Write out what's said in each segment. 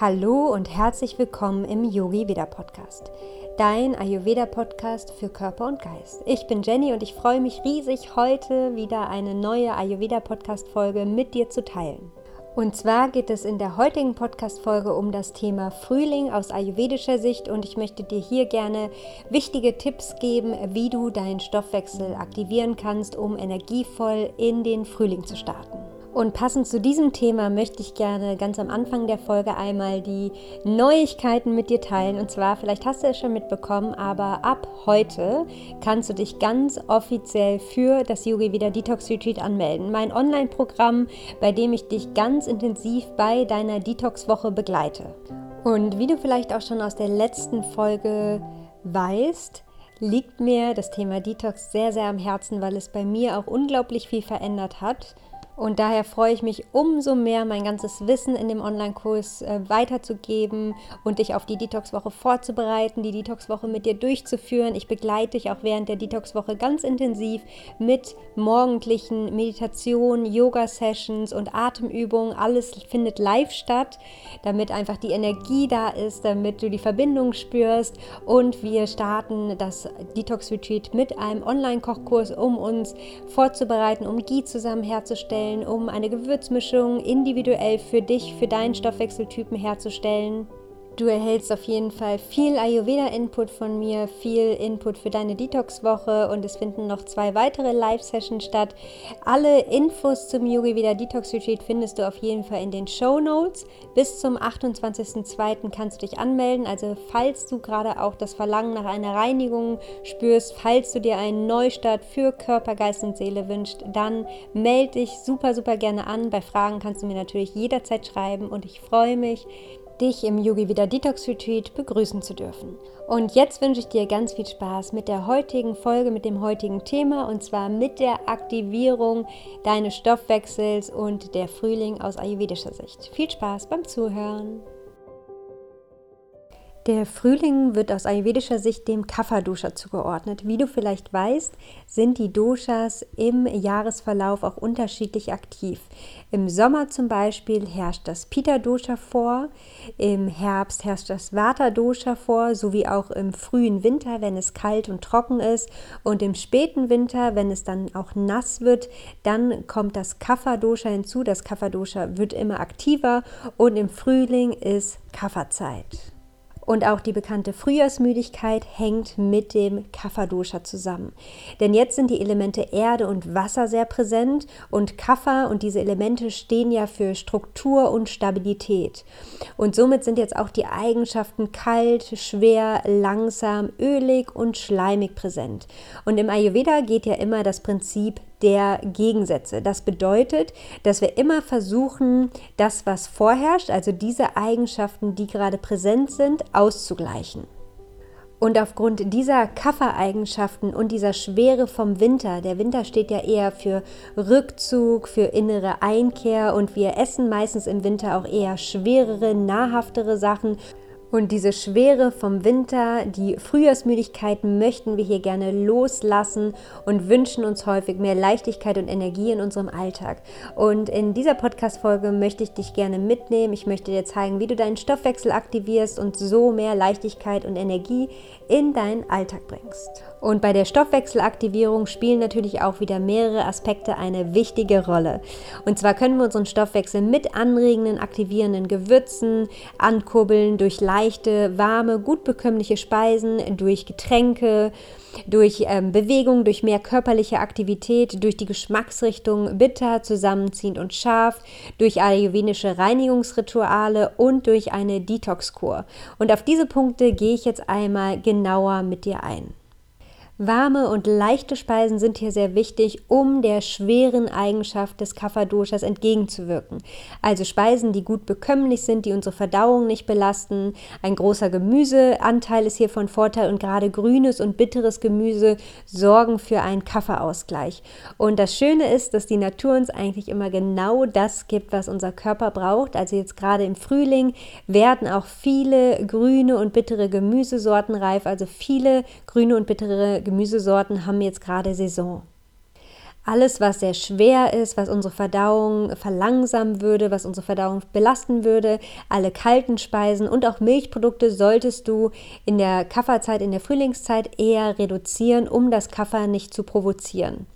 Hallo und herzlich willkommen im Yogi Veda Podcast, dein Ayurveda Podcast für Körper und Geist. Ich bin Jenny und ich freue mich riesig, heute wieder eine neue Ayurveda Podcast Folge mit dir zu teilen. Und zwar geht es in der heutigen Podcast Folge um das Thema Frühling aus ayurvedischer Sicht und ich möchte dir hier gerne wichtige Tipps geben, wie du deinen Stoffwechsel aktivieren kannst, um energievoll in den Frühling zu starten. Und passend zu diesem Thema möchte ich gerne ganz am Anfang der Folge einmal die Neuigkeiten mit dir teilen. Und zwar, vielleicht hast du es schon mitbekommen, aber ab heute kannst du dich ganz offiziell für das Yogi Wieder Detox Retreat anmelden. Mein Online-Programm, bei dem ich dich ganz intensiv bei deiner Detox-Woche begleite. Und wie du vielleicht auch schon aus der letzten Folge weißt, liegt mir das Thema Detox sehr, sehr am Herzen, weil es bei mir auch unglaublich viel verändert hat und daher freue ich mich umso mehr, mein ganzes Wissen in dem Online-Kurs äh, weiterzugeben und dich auf die Detox-Woche vorzubereiten, die Detox-Woche mit dir durchzuführen. Ich begleite dich auch während der Detox-Woche ganz intensiv mit morgendlichen Meditationen, Yoga-Sessions und Atemübungen. Alles findet live statt, damit einfach die Energie da ist, damit du die Verbindung spürst. Und wir starten das Detox-Retreat mit einem Online-Kochkurs, um uns vorzubereiten, um Ghee zusammen herzustellen herzustellen, um eine Gewürzmischung individuell für dich, für deinen Stoffwechseltypen herzustellen. Du erhältst auf jeden Fall viel Ayurveda-Input von mir, viel Input für deine Detox-Woche und es finden noch zwei weitere Live-Sessions statt. Alle Infos zum Yogi Veda Detox Retreat findest du auf jeden Fall in den Show Notes. Bis zum 28.02. kannst du dich anmelden. Also falls du gerade auch das Verlangen nach einer Reinigung spürst, falls du dir einen Neustart für Körper, Geist und Seele wünschst, dann melde dich super, super gerne an. Bei Fragen kannst du mir natürlich jederzeit schreiben und ich freue mich, dich im Yogi Vida Detox Retreat begrüßen zu dürfen. Und jetzt wünsche ich dir ganz viel Spaß mit der heutigen Folge, mit dem heutigen Thema und zwar mit der Aktivierung deines Stoffwechsels und der Frühling aus ayurvedischer Sicht. Viel Spaß beim Zuhören! Der Frühling wird aus ayurvedischer Sicht dem Kapha-Dosha zugeordnet. Wie du vielleicht weißt, sind die Doshas im Jahresverlauf auch unterschiedlich aktiv. Im Sommer zum Beispiel herrscht das Pitta-Dosha vor, im Herbst herrscht das Vata-Dosha vor, sowie auch im frühen Winter, wenn es kalt und trocken ist. Und im späten Winter, wenn es dann auch nass wird, dann kommt das Kapha-Dosha hinzu. Das Kapha-Dosha wird immer aktiver und im Frühling ist Kapha-Zeit. Und auch die bekannte Frühjahrsmüdigkeit hängt mit dem Kapha-Dosha zusammen. Denn jetzt sind die Elemente Erde und Wasser sehr präsent und Kapha und diese Elemente stehen ja für Struktur und Stabilität. Und somit sind jetzt auch die Eigenschaften kalt, schwer, langsam, ölig und schleimig präsent. Und im Ayurveda geht ja immer das Prinzip der Gegensätze. Das bedeutet, dass wir immer versuchen, das, was vorherrscht, also diese Eigenschaften, die gerade präsent sind, auszugleichen. Und aufgrund dieser Kaffereigenschaften und dieser Schwere vom Winter, der Winter steht ja eher für Rückzug, für innere Einkehr und wir essen meistens im Winter auch eher schwerere, nahrhaftere Sachen und diese Schwere vom Winter, die Frühjahrsmüdigkeit möchten wir hier gerne loslassen und wünschen uns häufig mehr Leichtigkeit und Energie in unserem Alltag. Und in dieser Podcast-Folge möchte ich dich gerne mitnehmen. Ich möchte dir zeigen, wie du deinen Stoffwechsel aktivierst und so mehr Leichtigkeit und Energie in deinen Alltag bringst. Und bei der Stoffwechselaktivierung spielen natürlich auch wieder mehrere Aspekte eine wichtige Rolle. Und zwar können wir unseren Stoffwechsel mit anregenden, aktivierenden Gewürzen ankurbeln durch leichte, warme, gut bekömmliche Speisen, durch Getränke, durch ähm, Bewegung, durch mehr körperliche Aktivität, durch die Geschmacksrichtung bitter, zusammenziehend und scharf, durch ayurvedische Reinigungsrituale und durch eine Detox-Kur. Und auf diese Punkte gehe ich jetzt einmal genauer mit dir ein. Warme und leichte Speisen sind hier sehr wichtig, um der schweren Eigenschaft des Kapha-Doshas entgegenzuwirken. Also Speisen, die gut bekömmlich sind, die unsere Verdauung nicht belasten. Ein großer Gemüseanteil ist hier von Vorteil und gerade grünes und bitteres Gemüse sorgen für einen Kapha-Ausgleich. Und das Schöne ist, dass die Natur uns eigentlich immer genau das gibt, was unser Körper braucht. Also jetzt gerade im Frühling werden auch viele grüne und bittere Gemüsesorten reif, also viele grüne und bittere Gemüsesorten haben jetzt gerade Saison. alles, was sehr schwer ist, was unsere Verdauung verlangsamen würde, was unsere Verdauung belasten würde, alle kalten Speisen und auch Milchprodukte solltest du in der Kafferzeit, in der Frühlingszeit eher reduzieren, um das Kaffer nicht zu provozieren.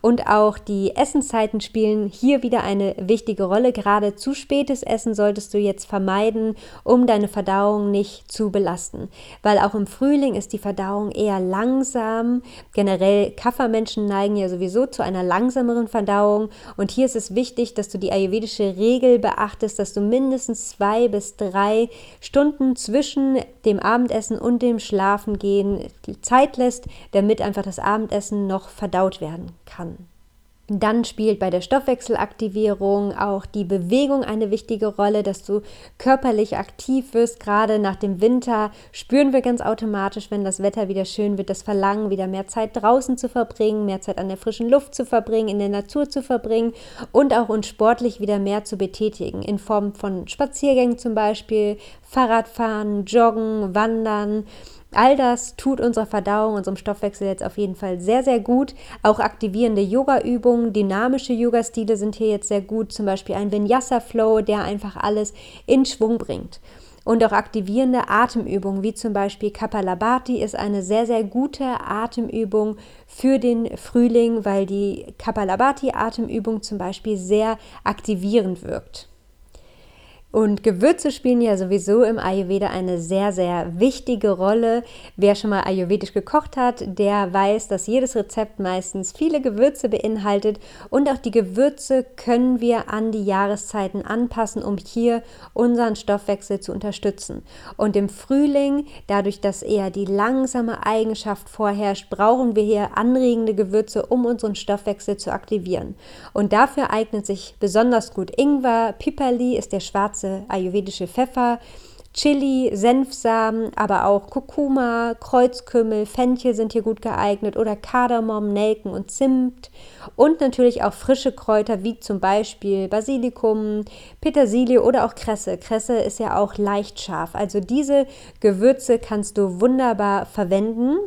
Und auch die Essenszeiten spielen hier wieder eine wichtige Rolle. Gerade zu spätes Essen solltest du jetzt vermeiden, um deine Verdauung nicht zu belasten. Weil auch im Frühling ist die Verdauung eher langsam. Generell Kaffermenschen neigen ja sowieso zu einer langsameren Verdauung. Und hier ist es wichtig, dass du die ayurvedische Regel beachtest, dass du mindestens zwei bis drei Stunden zwischen dem Abendessen und dem Schlafengehen Zeit lässt, damit einfach das Abendessen noch verdaut werden kann. Dann spielt bei der Stoffwechselaktivierung auch die Bewegung eine wichtige Rolle, dass du körperlich aktiv wirst. Gerade nach dem Winter spüren wir ganz automatisch, wenn das Wetter wieder schön wird, das Verlangen, wieder mehr Zeit draußen zu verbringen, mehr Zeit an der frischen Luft zu verbringen, in der Natur zu verbringen und auch uns sportlich wieder mehr zu betätigen, in Form von Spaziergängen zum Beispiel, Fahrradfahren, Joggen, Wandern All das tut unserer Verdauung, unserem Stoffwechsel jetzt auf jeden Fall sehr, sehr gut. Auch aktivierende Yoga-Übungen, dynamische Yoga-Stile sind hier jetzt sehr gut. Zum Beispiel ein Vinyasa-Flow, der einfach alles in Schwung bringt. Und auch aktivierende Atemübungen, wie zum Beispiel Kapalabhati, ist eine sehr, sehr gute Atemübung für den Frühling, weil die Kapalabhati-Atemübung zum Beispiel sehr aktivierend wirkt. Und Gewürze spielen ja sowieso im Ayurveda eine sehr, sehr wichtige Rolle. Wer schon mal ayurvedisch gekocht hat, der weiß, dass jedes Rezept meistens viele Gewürze beinhaltet. Und auch die Gewürze können wir an die Jahreszeiten anpassen, um hier unseren Stoffwechsel zu unterstützen. Und im Frühling, dadurch, dass eher die langsame Eigenschaft vorherrscht, brauchen wir hier anregende Gewürze, um unseren Stoffwechsel zu aktivieren. Und dafür eignet sich besonders gut Ingwer. Piperli ist der schwarze schwarze ayurvedische Pfeffer, Chili, Senfsamen, aber auch Kurkuma, Kreuzkümmel, Fenchel sind hier gut geeignet oder Kardamom, Nelken und Zimt und natürlich auch frische Kräuter wie zum Beispiel Basilikum, Petersilie oder auch Kresse. Kresse ist ja auch leicht scharf. Also diese Gewürze kannst du wunderbar verwenden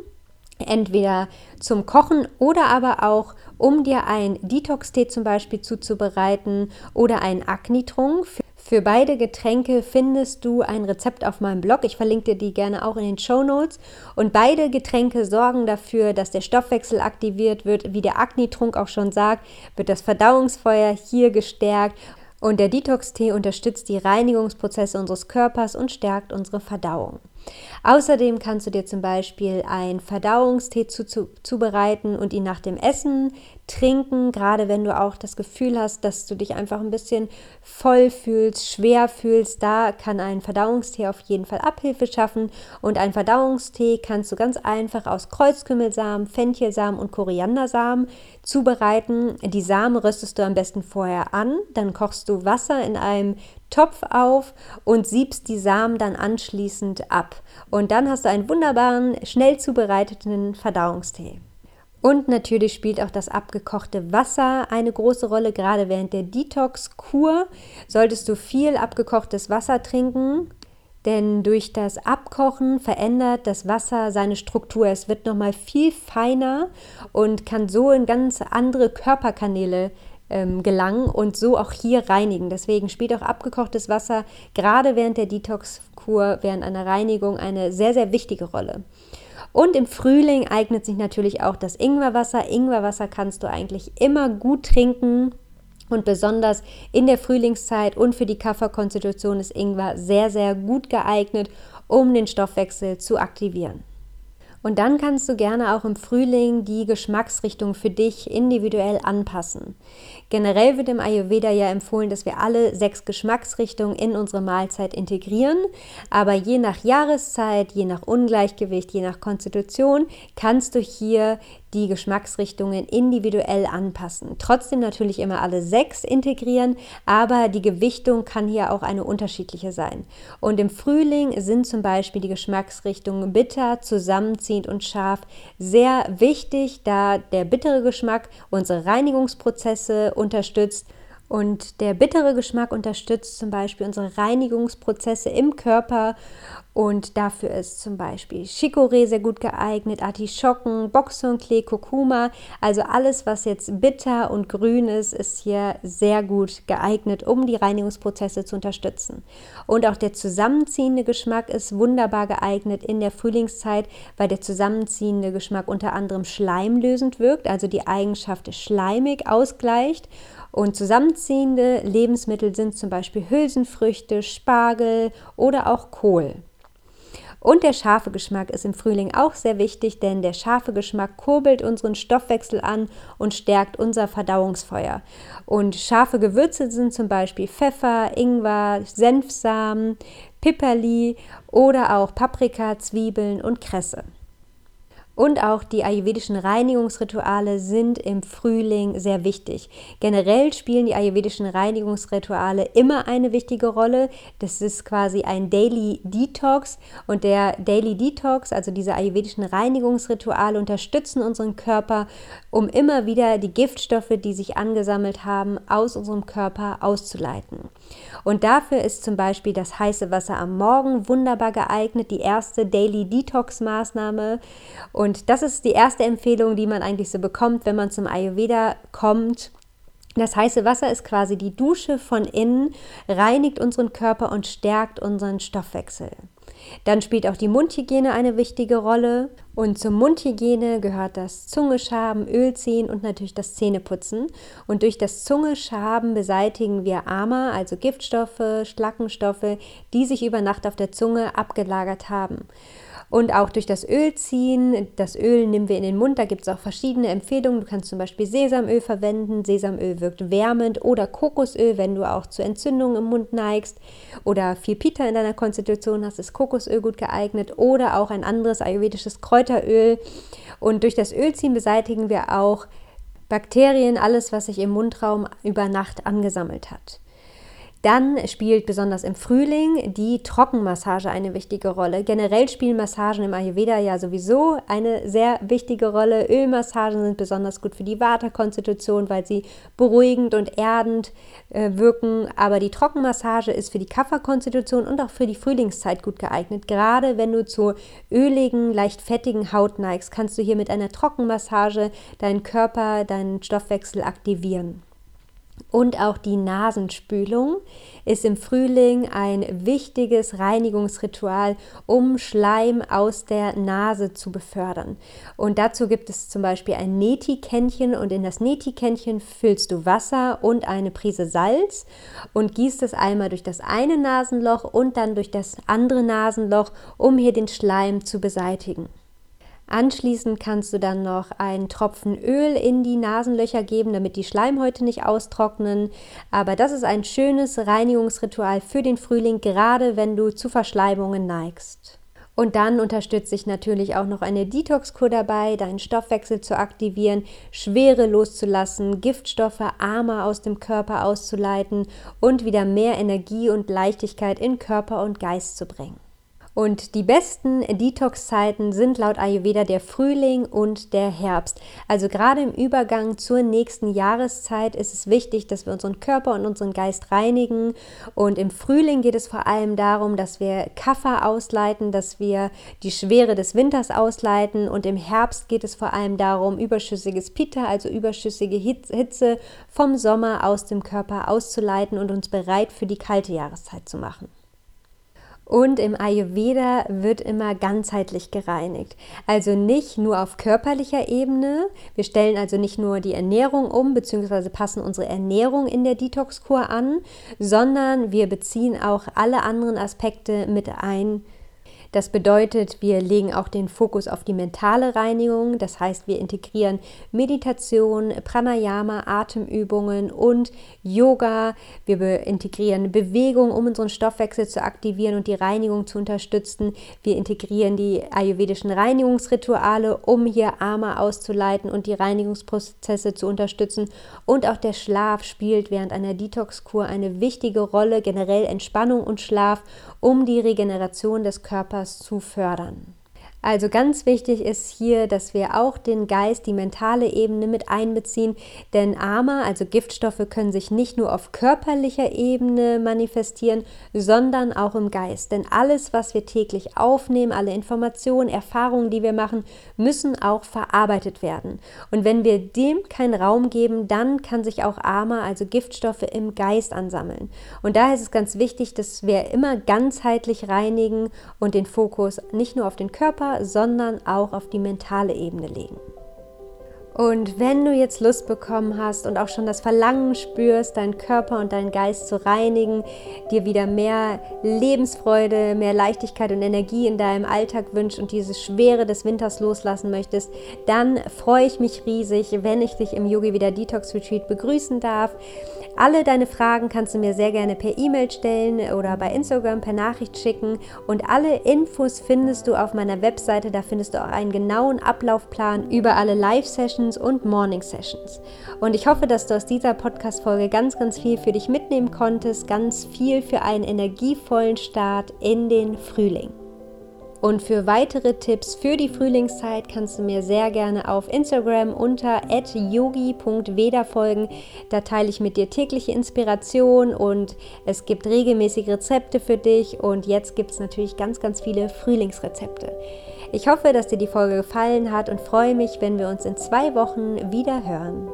entweder zum Kochen oder aber auch, um dir ein Detox-Tee zum Beispiel zuzubereiten oder einen Agnitrunk. Für beide Getränke findest du ein Rezept auf meinem Blog. Ich verlinke dir die gerne auch in den Show Notes. Und beide Getränke sorgen dafür, dass der Stoffwechsel aktiviert wird. Wie der Agni-Trunk auch schon sagt, wird das Verdauungsfeuer hier gestärkt. Und der Detox-Tee unterstützt die Reinigungsprozesse unseres Körpers und stärkt unsere Verdauung. Außerdem kannst du dir zum Beispiel einen Verdauungstee zu, zu, zubereiten und ihn nach dem Essen trinken, gerade wenn du auch das Gefühl hast, dass du dich einfach ein bisschen voll fühlst, schwer fühlst, da kann ein Verdauungstee auf jeden Fall Abhilfe schaffen. Und ein Verdauungstee kannst du ganz einfach aus Kreuzkümmelsamen, Fenchelsamen und Koriandersamen zubereiten. Die Samen röstest du am besten vorher an, dann kochst du Wasser in einem Topf auf und siebst die Samen dann anschließend ab. Und dann hast du einen wunderbaren, schnell zubereiteten Verdauungstee. Und natürlich spielt auch das abgekochte Wasser eine große Rolle. Gerade während der Detox-Kur solltest du viel abgekochtes Wasser trinken, denn durch das Abkochen verändert das Wasser seine Struktur. Es wird nochmal viel feiner und kann so in ganz andere Körperkanäle ähm, gelangen und so auch hier reinigen. Deswegen spielt auch abgekochtes Wasser gerade während der Detox-Kur, während einer Reinigung eine sehr, sehr wichtige Rolle. Und im Frühling eignet sich natürlich auch das Ingwerwasser. Ingwerwasser kannst du eigentlich immer gut trinken. Und besonders in der Frühlingszeit und für die Kafferkonstitution ist Ingwer sehr, sehr gut geeignet, um den Stoffwechsel zu aktivieren. Und dann kannst du gerne auch im Frühling die Geschmacksrichtung für dich individuell anpassen. Generell wird im Ayurveda ja empfohlen, dass wir alle sechs Geschmacksrichtungen in unsere Mahlzeit integrieren. Aber je nach Jahreszeit, je nach Ungleichgewicht, je nach Konstitution kannst du hier die Geschmacksrichtungen individuell anpassen. Trotzdem natürlich immer alle sechs integrieren, aber die Gewichtung kann hier auch eine unterschiedliche sein. Und im Frühling sind zum Beispiel die Geschmacksrichtungen bitter, zusammenziehend und scharf sehr wichtig, da der bittere Geschmack unsere Reinigungsprozesse unterstützt Und der bittere Geschmack unterstützt zum Beispiel unsere Reinigungsprozesse im Körper und dafür ist zum Beispiel Chicorée sehr gut geeignet, Artischocken, Boxhornklee, Kurkuma. Also alles, was jetzt bitter und grün ist, ist hier sehr gut geeignet, um die Reinigungsprozesse zu unterstützen. Und auch der zusammenziehende Geschmack ist wunderbar geeignet in der Frühlingszeit, weil der zusammenziehende Geschmack unter anderem schleimlösend wirkt, also die Eigenschaft schleimig ausgleicht. Und zusammenziehende Lebensmittel sind zum Beispiel Hülsenfrüchte, Spargel oder auch Kohl. Und der scharfe Geschmack ist im Frühling auch sehr wichtig, denn der scharfe Geschmack kurbelt unseren Stoffwechsel an und stärkt unser Verdauungsfeuer. Und scharfe Gewürze sind zum Beispiel Pfeffer, Ingwer, Senfsamen, Pipperli oder auch Paprika, Zwiebeln und Kresse. Und auch die ayurvedischen Reinigungsrituale sind im Frühling sehr wichtig. Generell spielen die ayurvedischen Reinigungsrituale immer eine wichtige Rolle. Das ist quasi ein Daily Detox und der Daily Detox, also diese ayurvedischen Reinigungsrituale, unterstützen unseren Körper, um immer wieder die Giftstoffe, die sich angesammelt haben, aus unserem Körper auszuleiten. Und dafür ist zum Beispiel das heiße Wasser am Morgen wunderbar geeignet, die erste Daily Detox Maßnahme. Und das ist die erste Empfehlung, die man eigentlich so bekommt, wenn man zum Ayurveda kommt. Das heiße Wasser ist quasi die Dusche von innen, reinigt unseren Körper und stärkt unseren Stoffwechsel. Dann spielt auch die Mundhygiene eine wichtige Rolle. Und zur Mundhygiene gehört das Zungeschaben, Ölziehen und natürlich das Zähneputzen. Und durch das Zungeschaben beseitigen wir Ama, also Giftstoffe, Schlackenstoffe, die sich über Nacht auf der Zunge abgelagert haben. Und auch durch das Öl ziehen. Das Öl nehmen wir in den Mund. Da gibt es auch verschiedene Empfehlungen. Du kannst zum Beispiel Sesamöl verwenden. Sesamöl wirkt wärmend. Oder Kokosöl, wenn du auch zu Entzündungen im Mund neigst. Oder viel Pita in deiner Konstitution hast, ist Kokosöl gut geeignet. Oder auch ein anderes ayurvedisches Kräuteröl. Und durch das Ölziehen beseitigen wir auch Bakterien, alles, was sich im Mundraum über Nacht angesammelt hat. Dann spielt besonders im Frühling die Trockenmassage eine wichtige Rolle. Generell spielen Massagen im Ayurveda ja sowieso eine sehr wichtige Rolle. Ölmassagen sind besonders gut für die Vata-Konstitution, weil sie beruhigend und erdend äh, wirken. Aber die Trockenmassage ist für die Kapha-Konstitution und auch für die Frühlingszeit gut geeignet. Gerade wenn du zur öligen, leicht fettigen Haut neigst, kannst du hier mit einer Trockenmassage deinen Körper, deinen Stoffwechsel aktivieren. Und auch die Nasenspülung ist im Frühling ein wichtiges Reinigungsritual, um Schleim aus der Nase zu befördern. Und dazu gibt es zum Beispiel ein Neti-Kännchen und in das Neti-Kännchen füllst du Wasser und eine Prise Salz und gießt es einmal durch das eine Nasenloch und dann durch das andere Nasenloch, um hier den Schleim zu beseitigen. Anschließend kannst du dann noch einen Tropfen Öl in die Nasenlöcher geben, damit die Schleimhäute nicht austrocknen. Aber das ist ein schönes Reinigungsritual für den Frühling, gerade wenn du zu Verschleimungen neigst. Und dann unterstütze ich natürlich auch noch eine Detox-Kur dabei, deinen Stoffwechsel zu aktivieren, Schwere loszulassen, Giftstoffe armer aus dem Körper auszuleiten und wieder mehr Energie und Leichtigkeit in Körper und Geist zu bringen. Und die besten Detox-Zeiten sind laut Ayurveda der Frühling und der Herbst. Also gerade im Übergang zur nächsten Jahreszeit ist es wichtig, dass wir unseren Körper und unseren Geist reinigen. Und im Frühling geht es vor allem darum, dass wir Kaffer ausleiten, dass wir die Schwere des Winters ausleiten. Und im Herbst geht es vor allem darum, überschüssiges Pitta, also überschüssige Hitze vom Sommer aus dem Körper auszuleiten und uns bereit für die kalte Jahreszeit zu machen. Und im Ayurveda wird immer ganzheitlich gereinigt. Also nicht nur auf körperlicher Ebene. Wir stellen also nicht nur die Ernährung um, beziehungsweise passen unsere Ernährung in der Detox-Kur an, sondern wir beziehen auch alle anderen Aspekte mit ein, das bedeutet, wir legen auch den Fokus auf die mentale Reinigung. Das heißt, wir integrieren Meditation, Pranayama, Atemübungen und Yoga. Wir integrieren Bewegung, um unseren Stoffwechsel zu aktivieren und die Reinigung zu unterstützen. Wir integrieren die ayurvedischen Reinigungsrituale, um hier Arme auszuleiten und die Reinigungsprozesse zu unterstützen. Und auch der Schlaf spielt während einer Detox-Kur eine wichtige Rolle, generell Entspannung und Schlaf, um die Regeneration des Körpers zu fördern. Also ganz wichtig ist hier, dass wir auch den Geist, die mentale Ebene mit einbeziehen, denn Ama, also Giftstoffe, können sich nicht nur auf körperlicher Ebene manifestieren, sondern auch im Geist. Denn alles, was wir täglich aufnehmen, alle Informationen, Erfahrungen, die wir machen, müssen auch verarbeitet werden. Und wenn wir dem keinen Raum geben, dann kann sich auch Ama, also Giftstoffe, im Geist ansammeln. Und daher ist es ganz wichtig, dass wir immer ganzheitlich reinigen und den Fokus nicht nur auf den Körper, sondern auch auf die mentale Ebene legen. Und wenn du jetzt Lust bekommen hast und auch schon das Verlangen spürst, deinen Körper und deinen Geist zu reinigen, dir wieder mehr Lebensfreude, mehr Leichtigkeit und Energie in deinem Alltag wünschst und diese Schwere des Winters loslassen möchtest, dann freue ich mich riesig, wenn ich dich im Yogi Wieder Detox Retreat begrüßen darf. Alle deine Fragen kannst du mir sehr gerne per E-Mail stellen oder bei Instagram per Nachricht schicken. Und alle Infos findest du auf meiner Webseite. Da findest du auch einen genauen Ablaufplan über alle Live-Sessions und Morning-Sessions. Und ich hoffe, dass du aus dieser Podcast-Folge ganz, ganz viel für dich mitnehmen konntest. Ganz viel für einen energievollen Start in den Frühling. Und für weitere Tipps für die Frühlingszeit kannst du mir sehr gerne auf Instagram unter yogi.veda folgen. Da teile ich mit dir tägliche Inspiration und es gibt regelmäßig Rezepte für dich. Und jetzt gibt es natürlich ganz, ganz viele Frühlingsrezepte. Ich hoffe, dass dir die Folge gefallen hat und freue mich, wenn wir uns in zwei Wochen wieder hören.